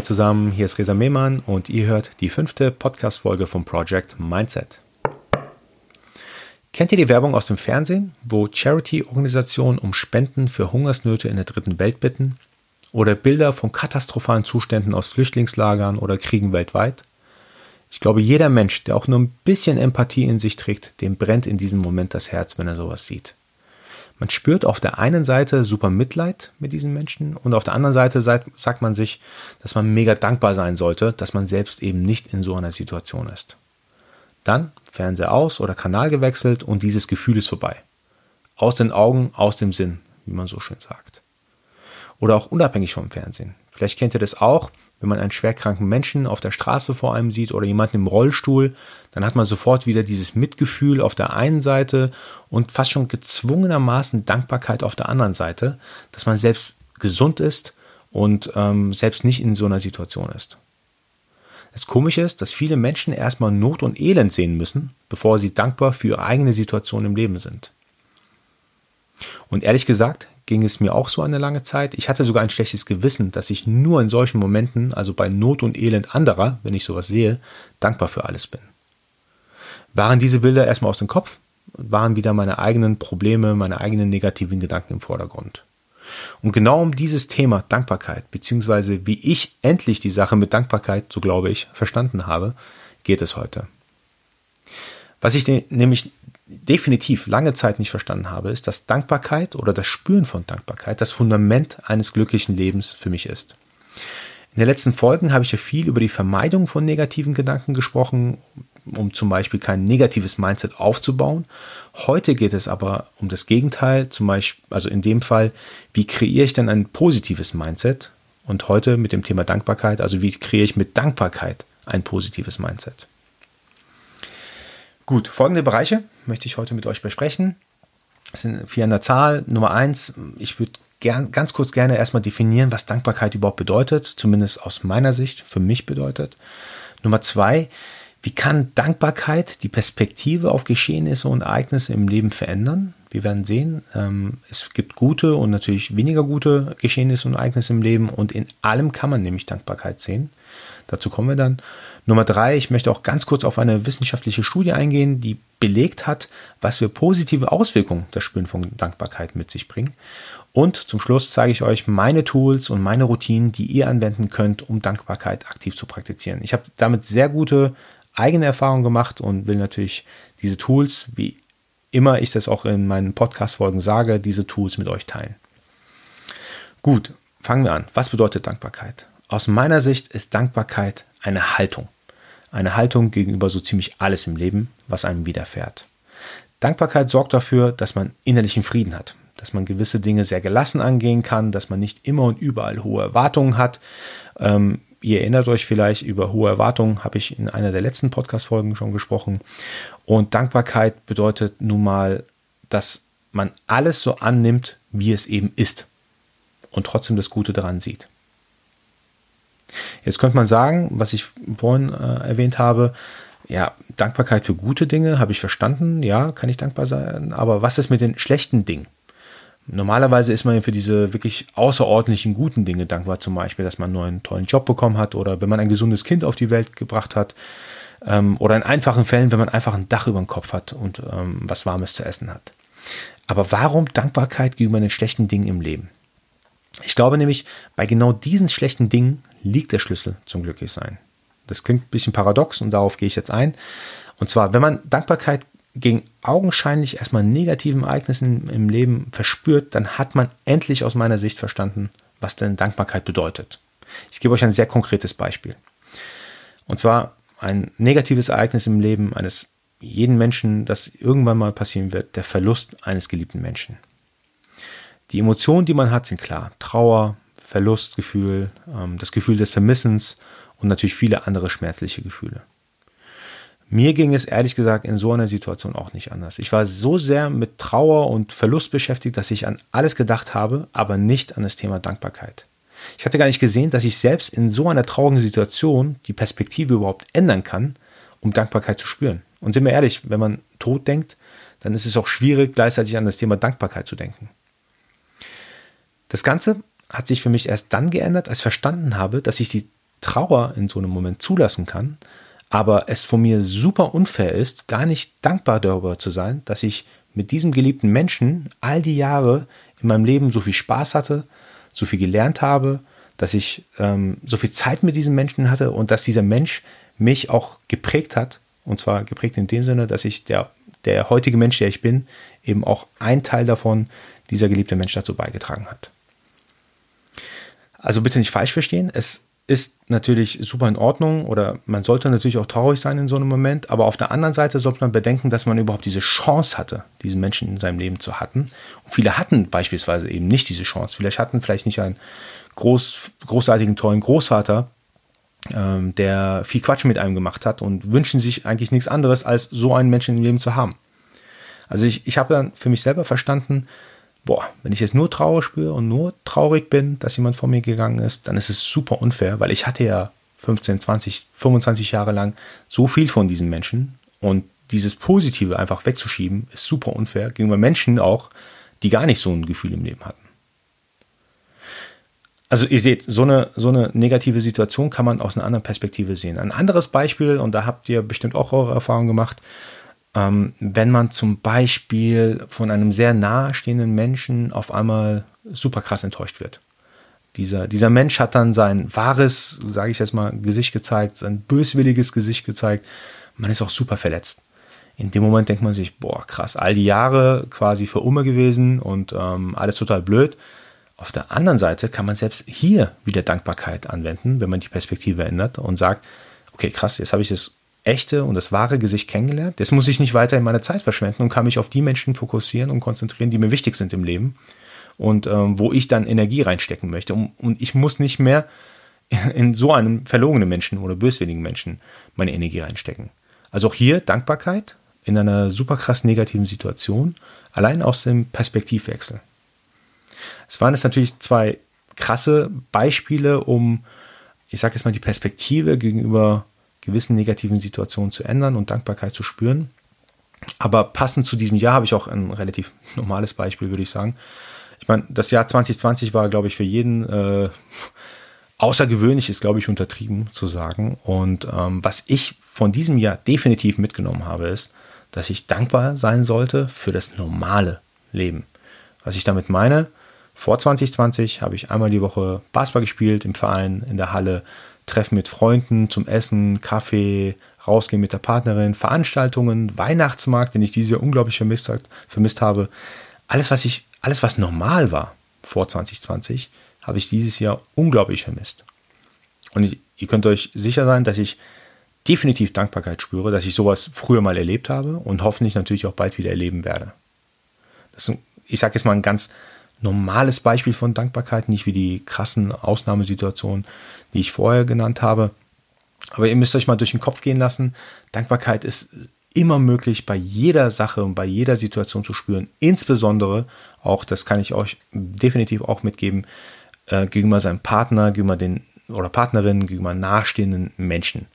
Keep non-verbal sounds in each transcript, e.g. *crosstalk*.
Hi zusammen, hier ist Resa Mehmann und ihr hört die fünfte Podcast-Folge vom Project Mindset. Kennt ihr die Werbung aus dem Fernsehen, wo Charity-Organisationen um Spenden für Hungersnöte in der dritten Welt bitten? Oder Bilder von katastrophalen Zuständen aus Flüchtlingslagern oder Kriegen weltweit? Ich glaube, jeder Mensch, der auch nur ein bisschen Empathie in sich trägt, dem brennt in diesem Moment das Herz, wenn er sowas sieht. Man spürt auf der einen Seite super Mitleid mit diesen Menschen und auf der anderen Seite sagt man sich, dass man mega dankbar sein sollte, dass man selbst eben nicht in so einer Situation ist. Dann Fernseher aus oder Kanal gewechselt und dieses Gefühl ist vorbei. Aus den Augen, aus dem Sinn, wie man so schön sagt. Oder auch unabhängig vom Fernsehen. Vielleicht kennt ihr das auch, wenn man einen schwerkranken Menschen auf der Straße vor einem sieht oder jemanden im Rollstuhl, dann hat man sofort wieder dieses Mitgefühl auf der einen Seite und fast schon gezwungenermaßen Dankbarkeit auf der anderen Seite, dass man selbst gesund ist und ähm, selbst nicht in so einer Situation ist. Das Komische ist, dass viele Menschen erstmal Not und Elend sehen müssen, bevor sie dankbar für ihre eigene Situation im Leben sind. Und ehrlich gesagt, ging es mir auch so eine lange Zeit. Ich hatte sogar ein schlechtes Gewissen, dass ich nur in solchen Momenten, also bei Not und Elend anderer, wenn ich sowas sehe, dankbar für alles bin. Waren diese Bilder erstmal aus dem Kopf, waren wieder meine eigenen Probleme, meine eigenen negativen Gedanken im Vordergrund. Und genau um dieses Thema Dankbarkeit, beziehungsweise wie ich endlich die Sache mit Dankbarkeit, so glaube ich, verstanden habe, geht es heute. Was ich nämlich definitiv lange Zeit nicht verstanden habe, ist, dass Dankbarkeit oder das Spüren von Dankbarkeit das Fundament eines glücklichen Lebens für mich ist. In den letzten Folgen habe ich ja viel über die Vermeidung von negativen Gedanken gesprochen, um zum Beispiel kein negatives Mindset aufzubauen. Heute geht es aber um das Gegenteil, zum Beispiel, also in dem Fall, wie kreiere ich dann ein positives Mindset? Und heute mit dem Thema Dankbarkeit, also wie kreiere ich mit Dankbarkeit ein positives Mindset? Gut, folgende Bereiche möchte ich heute mit euch besprechen. Das sind vier an der Zahl. Nummer eins, ich würde gern, ganz kurz gerne erstmal definieren, was Dankbarkeit überhaupt bedeutet, zumindest aus meiner Sicht, für mich bedeutet. Nummer zwei, wie kann Dankbarkeit die Perspektive auf Geschehnisse und Ereignisse im Leben verändern? Wir werden sehen, ähm, es gibt gute und natürlich weniger gute Geschehnisse und Ereignisse im Leben und in allem kann man nämlich Dankbarkeit sehen. Dazu kommen wir dann. Nummer drei, ich möchte auch ganz kurz auf eine wissenschaftliche Studie eingehen, die belegt hat, was für positive Auswirkungen das Spüren von Dankbarkeit mit sich bringt. Und zum Schluss zeige ich euch meine Tools und meine Routinen, die ihr anwenden könnt, um Dankbarkeit aktiv zu praktizieren. Ich habe damit sehr gute eigene Erfahrungen gemacht und will natürlich diese Tools, wie immer ich das auch in meinen Podcast-Folgen sage, diese Tools mit euch teilen. Gut, fangen wir an. Was bedeutet Dankbarkeit? Aus meiner Sicht ist Dankbarkeit eine Haltung. Eine Haltung gegenüber so ziemlich alles im Leben, was einem widerfährt. Dankbarkeit sorgt dafür, dass man innerlichen Frieden hat, dass man gewisse Dinge sehr gelassen angehen kann, dass man nicht immer und überall hohe Erwartungen hat. Ähm, ihr erinnert euch vielleicht, über hohe Erwartungen habe ich in einer der letzten Podcast-Folgen schon gesprochen. Und Dankbarkeit bedeutet nun mal, dass man alles so annimmt, wie es eben ist und trotzdem das Gute daran sieht. Jetzt könnte man sagen, was ich vorhin äh, erwähnt habe, ja, Dankbarkeit für gute Dinge habe ich verstanden, ja, kann ich dankbar sein, aber was ist mit den schlechten Dingen? Normalerweise ist man für diese wirklich außerordentlichen guten Dinge dankbar, zum Beispiel, dass man einen neuen tollen Job bekommen hat oder wenn man ein gesundes Kind auf die Welt gebracht hat ähm, oder in einfachen Fällen, wenn man einfach ein Dach über dem Kopf hat und ähm, was Warmes zu essen hat. Aber warum Dankbarkeit gegenüber den schlechten Dingen im Leben? Ich glaube nämlich, bei genau diesen schlechten Dingen liegt der Schlüssel zum Glücklichsein. Das klingt ein bisschen paradox und darauf gehe ich jetzt ein. Und zwar, wenn man Dankbarkeit gegen augenscheinlich erstmal negativen Ereignissen im Leben verspürt, dann hat man endlich aus meiner Sicht verstanden, was denn Dankbarkeit bedeutet. Ich gebe euch ein sehr konkretes Beispiel. Und zwar ein negatives Ereignis im Leben eines jeden Menschen, das irgendwann mal passieren wird, der Verlust eines geliebten Menschen. Die Emotionen, die man hat, sind klar. Trauer, Verlustgefühl, ähm, das Gefühl des Vermissens und natürlich viele andere schmerzliche Gefühle. Mir ging es ehrlich gesagt in so einer Situation auch nicht anders. Ich war so sehr mit Trauer und Verlust beschäftigt, dass ich an alles gedacht habe, aber nicht an das Thema Dankbarkeit. Ich hatte gar nicht gesehen, dass ich selbst in so einer traurigen Situation die Perspektive überhaupt ändern kann, um Dankbarkeit zu spüren. Und sind wir ehrlich, wenn man tot denkt, dann ist es auch schwierig, gleichzeitig an das Thema Dankbarkeit zu denken. Das Ganze hat sich für mich erst dann geändert, als ich verstanden habe, dass ich die Trauer in so einem Moment zulassen kann, aber es von mir super unfair ist, gar nicht dankbar darüber zu sein, dass ich mit diesem geliebten Menschen all die Jahre in meinem Leben so viel Spaß hatte, so viel gelernt habe, dass ich ähm, so viel Zeit mit diesem Menschen hatte und dass dieser Mensch mich auch geprägt hat. Und zwar geprägt in dem Sinne, dass ich der, der heutige Mensch, der ich bin, eben auch ein Teil davon, dieser geliebte Mensch dazu beigetragen hat. Also bitte nicht falsch verstehen. Es ist natürlich super in Ordnung oder man sollte natürlich auch traurig sein in so einem Moment, aber auf der anderen Seite sollte man bedenken, dass man überhaupt diese Chance hatte, diesen Menschen in seinem Leben zu hatten. Und viele hatten beispielsweise eben nicht diese Chance. Vielleicht hatten vielleicht nicht einen groß, großartigen, tollen Großvater, ähm, der viel Quatsch mit einem gemacht hat und wünschen sich eigentlich nichts anderes, als so einen Menschen im Leben zu haben. Also ich, ich habe dann für mich selber verstanden, boah, wenn ich jetzt nur Trauer spüre und nur traurig bin, dass jemand von mir gegangen ist, dann ist es super unfair, weil ich hatte ja 15, 20, 25 Jahre lang so viel von diesen Menschen und dieses Positive einfach wegzuschieben, ist super unfair gegenüber Menschen auch, die gar nicht so ein Gefühl im Leben hatten. Also ihr seht, so eine, so eine negative Situation kann man aus einer anderen Perspektive sehen. Ein anderes Beispiel, und da habt ihr bestimmt auch eure Erfahrungen gemacht, ähm, wenn man zum Beispiel von einem sehr nahestehenden Menschen auf einmal super krass enttäuscht wird. Dieser, dieser Mensch hat dann sein wahres, sage ich jetzt mal, Gesicht gezeigt, sein böswilliges Gesicht gezeigt. Man ist auch super verletzt. In dem Moment denkt man sich, boah, krass, all die Jahre quasi für Umme gewesen und ähm, alles total blöd. Auf der anderen Seite kann man selbst hier wieder Dankbarkeit anwenden, wenn man die Perspektive ändert und sagt, okay, krass, jetzt habe ich das echte und das wahre Gesicht kennengelernt. Jetzt muss ich nicht weiter in meine Zeit verschwenden und kann mich auf die Menschen fokussieren und konzentrieren, die mir wichtig sind im Leben und ähm, wo ich dann Energie reinstecken möchte. Und, und ich muss nicht mehr *laughs* in so einem verlogenen Menschen oder böswilligen Menschen meine Energie reinstecken. Also auch hier Dankbarkeit in einer super krass negativen Situation, allein aus dem Perspektivwechsel. Es waren jetzt natürlich zwei krasse Beispiele, um, ich sage jetzt mal, die Perspektive gegenüber gewissen negativen Situationen zu ändern und Dankbarkeit zu spüren. Aber passend zu diesem Jahr habe ich auch ein relativ *laughs* normales Beispiel, würde ich sagen. Ich meine, das Jahr 2020 war, glaube ich, für jeden äh, außergewöhnlich, ist, glaube ich, untertrieben zu sagen. Und ähm, was ich von diesem Jahr definitiv mitgenommen habe, ist, dass ich dankbar sein sollte für das normale Leben. Was ich damit meine, vor 2020 habe ich einmal die Woche Basketball gespielt im Verein, in der Halle, Treffen mit Freunden zum Essen, Kaffee, rausgehen mit der Partnerin, Veranstaltungen, Weihnachtsmarkt, den ich dieses Jahr unglaublich vermisst, vermisst habe. Alles, was ich, alles, was normal war vor 2020, habe ich dieses Jahr unglaublich vermisst. Und ich, ihr könnt euch sicher sein, dass ich definitiv Dankbarkeit spüre, dass ich sowas früher mal erlebt habe und hoffentlich natürlich auch bald wieder erleben werde. Das, ich sage jetzt mal ein ganz normales Beispiel von Dankbarkeit, nicht wie die krassen Ausnahmesituationen, die ich vorher genannt habe. Aber ihr müsst euch mal durch den Kopf gehen lassen. Dankbarkeit ist immer möglich, bei jeder Sache und bei jeder Situation zu spüren. Insbesondere auch, das kann ich euch definitiv auch mitgeben, äh, gegenüber seinem Partner, gegenüber den oder Partnerin, gegenüber nahestehenden Menschen.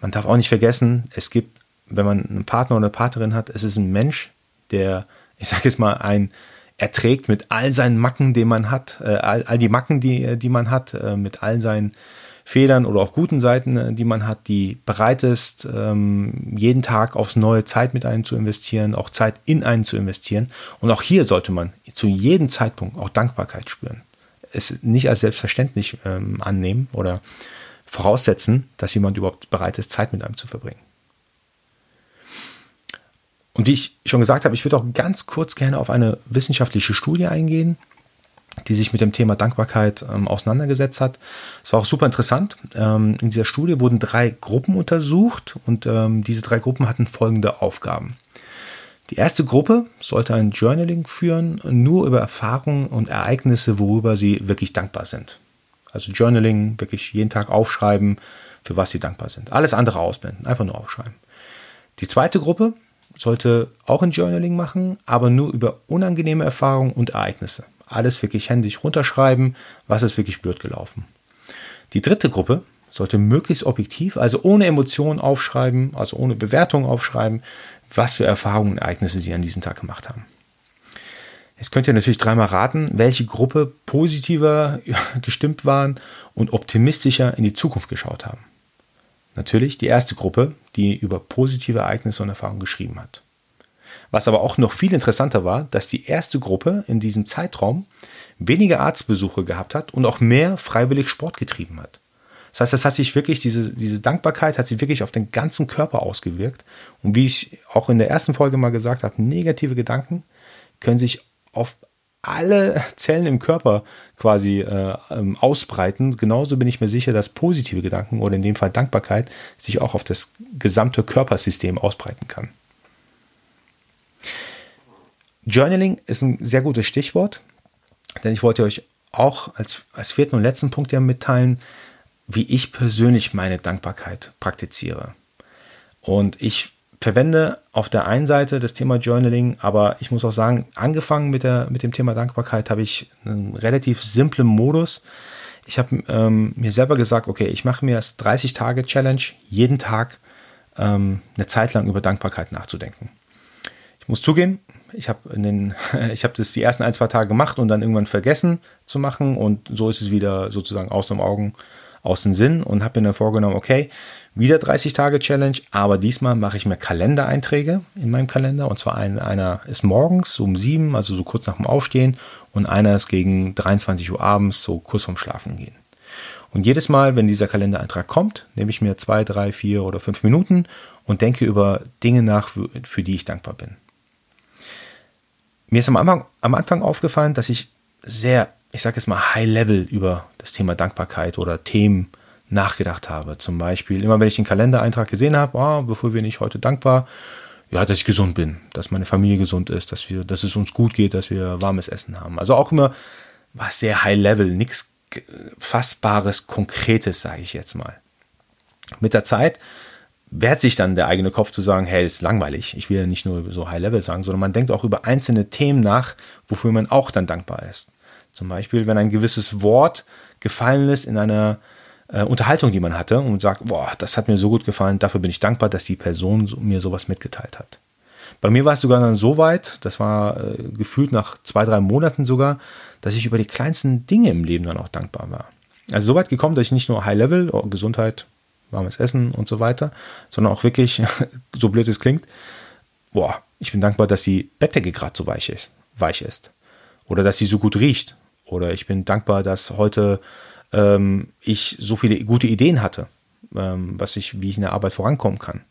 Man darf auch nicht vergessen, es gibt, wenn man einen Partner oder eine Partnerin hat, es ist ein Mensch, der, ich sage jetzt mal, ein erträgt mit all seinen Macken, die man hat, äh, all, all, die Macken, die, äh, die man hat, äh, mit all seinen Fehlern oder auch guten Seiten, äh, die man hat, die bereit ist, ähm, jeden Tag aufs neue Zeit mit einem zu investieren, auch Zeit in einen zu investieren. Und auch hier sollte man zu jedem Zeitpunkt auch Dankbarkeit spüren. Es nicht als selbstverständlich ähm, annehmen oder voraussetzen, dass jemand überhaupt bereit ist, Zeit mit einem zu verbringen. Und wie ich schon gesagt habe, ich würde auch ganz kurz gerne auf eine wissenschaftliche Studie eingehen, die sich mit dem Thema Dankbarkeit ähm, auseinandergesetzt hat. Es war auch super interessant. Ähm, in dieser Studie wurden drei Gruppen untersucht und ähm, diese drei Gruppen hatten folgende Aufgaben. Die erste Gruppe sollte ein Journaling führen, nur über Erfahrungen und Ereignisse, worüber sie wirklich dankbar sind. Also Journaling, wirklich jeden Tag aufschreiben, für was sie dankbar sind. Alles andere ausblenden, einfach nur aufschreiben. Die zweite Gruppe sollte auch ein Journaling machen, aber nur über unangenehme Erfahrungen und Ereignisse. Alles wirklich händisch runterschreiben, was ist wirklich blöd gelaufen. Die dritte Gruppe sollte möglichst objektiv, also ohne Emotionen aufschreiben, also ohne Bewertung aufschreiben, was für Erfahrungen und Ereignisse sie an diesem Tag gemacht haben. Jetzt könnt ihr natürlich dreimal raten, welche Gruppe positiver *laughs* gestimmt waren und optimistischer in die Zukunft geschaut haben. Natürlich die erste Gruppe, die über positive Ereignisse und Erfahrungen geschrieben hat. Was aber auch noch viel interessanter war, dass die erste Gruppe in diesem Zeitraum weniger Arztbesuche gehabt hat und auch mehr freiwillig Sport getrieben hat. Das heißt, das hat sich wirklich, diese, diese Dankbarkeit hat sich wirklich auf den ganzen Körper ausgewirkt. Und wie ich auch in der ersten Folge mal gesagt habe, negative Gedanken können sich auf alle Zellen im Körper quasi äh, ähm, ausbreiten. Genauso bin ich mir sicher, dass positive Gedanken oder in dem Fall Dankbarkeit sich auch auf das gesamte Körpersystem ausbreiten kann. Journaling ist ein sehr gutes Stichwort, denn ich wollte euch auch als, als vierten und letzten Punkt ja mitteilen, wie ich persönlich meine Dankbarkeit praktiziere. Und ich verwende auf der einen Seite das Thema Journaling, aber ich muss auch sagen, angefangen mit, der, mit dem Thema Dankbarkeit habe ich einen relativ simplen Modus. Ich habe ähm, mir selber gesagt, okay, ich mache mir das 30-Tage-Challenge, jeden Tag ähm, eine Zeit lang über Dankbarkeit nachzudenken. Ich muss zugeben, ich habe *laughs* hab das die ersten ein, zwei Tage gemacht und dann irgendwann vergessen zu machen und so ist es wieder sozusagen aus den Augen, aus dem Sinn und habe mir dann vorgenommen, okay, wieder 30 Tage Challenge, aber diesmal mache ich mir Kalendereinträge in meinem Kalender und zwar ein, einer ist morgens um sieben, also so kurz nach dem Aufstehen und einer ist gegen 23 Uhr abends, so kurz vorm Schlafen gehen. Und jedes Mal, wenn dieser Kalendereintrag kommt, nehme ich mir zwei, drei, vier oder fünf Minuten und denke über Dinge nach, für, für die ich dankbar bin. Mir ist am Anfang, am Anfang aufgefallen, dass ich sehr, ich sage jetzt mal, high level über das Thema Dankbarkeit oder Themen nachgedacht habe. Zum Beispiel, immer wenn ich den Kalendereintrag gesehen habe, oh, bevor wir nicht heute dankbar, ja, dass ich gesund bin, dass meine Familie gesund ist, dass wir, dass es uns gut geht, dass wir warmes Essen haben. Also auch immer war sehr high level, nichts fassbares, konkretes, sage ich jetzt mal. Mit der Zeit wehrt sich dann der eigene Kopf zu sagen, hey, ist langweilig. Ich will ja nicht nur so high level sagen, sondern man denkt auch über einzelne Themen nach, wofür man auch dann dankbar ist. Zum Beispiel, wenn ein gewisses Wort gefallen ist in einer äh, Unterhaltung, die man hatte und sagt, boah, das hat mir so gut gefallen, dafür bin ich dankbar, dass die Person so, mir sowas mitgeteilt hat. Bei mir war es sogar dann so weit, das war äh, gefühlt nach zwei, drei Monaten sogar, dass ich über die kleinsten Dinge im Leben dann auch dankbar war. Also so weit gekommen, dass ich nicht nur High Level, oh, Gesundheit, warmes Essen und so weiter, sondern auch wirklich, *laughs* so blöd es klingt, boah, ich bin dankbar, dass die Bettdecke gerade so weich ist, weich ist. Oder dass sie so gut riecht. Oder ich bin dankbar, dass heute ähm, ich so viele gute Ideen hatte, ähm, was ich, wie ich in der Arbeit vorankommen kann.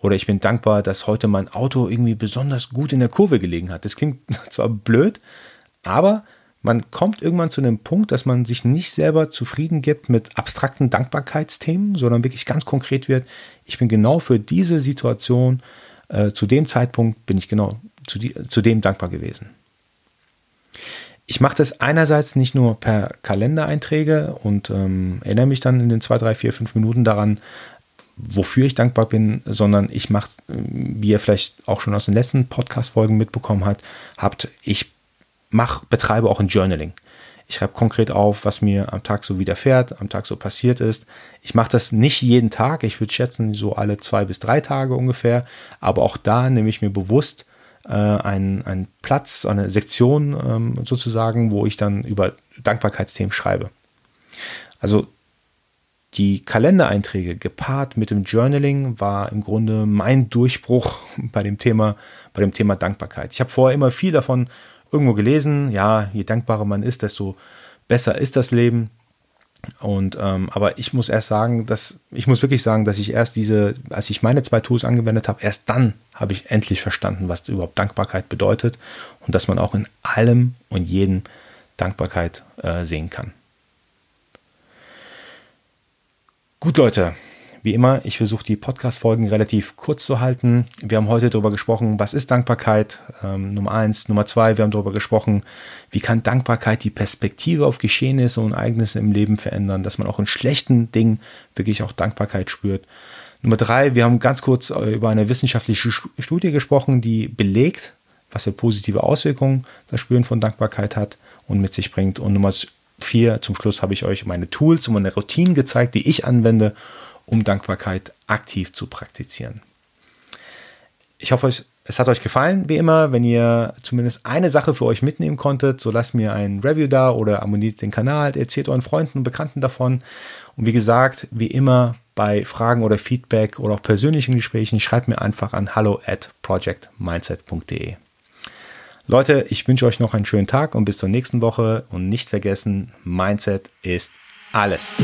Oder ich bin dankbar, dass heute mein Auto irgendwie besonders gut in der Kurve gelegen hat. Das klingt *laughs* zwar blöd, aber man kommt irgendwann zu einem Punkt, dass man sich nicht selber zufrieden gibt mit abstrakten Dankbarkeitsthemen, sondern wirklich ganz konkret wird, ich bin genau für diese Situation, äh, zu dem Zeitpunkt bin ich genau zu, die, zu dem dankbar gewesen. Ich mache das einerseits nicht nur per Kalendereinträge und ähm, erinnere mich dann in den zwei, drei, vier, fünf Minuten daran, wofür ich dankbar bin, sondern ich mache, wie ihr vielleicht auch schon aus den letzten Podcast-Folgen mitbekommen habt, habt, ich mach, betreibe auch ein Journaling. Ich schreibe konkret auf, was mir am Tag so widerfährt, am Tag so passiert ist. Ich mache das nicht jeden Tag, ich würde schätzen, so alle zwei bis drei Tage ungefähr, aber auch da nehme ich mir bewusst äh, einen, einen Platz, eine Sektion ähm, sozusagen, wo ich dann über Dankbarkeitsthemen schreibe. Also die Kalendereinträge gepaart mit dem Journaling war im Grunde mein Durchbruch *laughs* bei dem Thema, bei dem Thema Dankbarkeit. Ich habe vorher immer viel davon irgendwo gelesen, ja, je dankbarer man ist, desto besser ist das Leben. Und ähm, aber ich muss erst sagen, dass ich muss wirklich sagen, dass ich erst diese, als ich meine zwei Tools angewendet habe, erst dann habe ich endlich verstanden, was überhaupt Dankbarkeit bedeutet und dass man auch in allem und jedem Dankbarkeit äh, sehen kann. Gut, Leute, wie immer, ich versuche die Podcast-Folgen relativ kurz zu halten. Wir haben heute darüber gesprochen, was ist Dankbarkeit? Ähm, Nummer eins. Nummer zwei, wir haben darüber gesprochen, wie kann Dankbarkeit die Perspektive auf Geschehnisse und Ereignisse im Leben verändern, dass man auch in schlechten Dingen wirklich auch Dankbarkeit spürt. Nummer drei, wir haben ganz kurz äh, über eine wissenschaftliche Studie gesprochen, die belegt, was für positive Auswirkungen das Spüren von Dankbarkeit hat und mit sich bringt. Und Nummer vier, zum Schluss habe ich euch meine Tools und meine Routinen gezeigt, die ich anwende, um Dankbarkeit aktiv zu praktizieren. Ich hoffe, es hat euch gefallen, wie immer. Wenn ihr zumindest eine Sache für euch mitnehmen konntet, so lasst mir ein Review da oder abonniert den Kanal, erzählt euren Freunden und Bekannten davon. Und wie gesagt, wie immer bei Fragen oder Feedback oder auch persönlichen Gesprächen, schreibt mir einfach an hallo at projectmindset.de. Leute, ich wünsche euch noch einen schönen Tag und bis zur nächsten Woche und nicht vergessen, Mindset ist alles.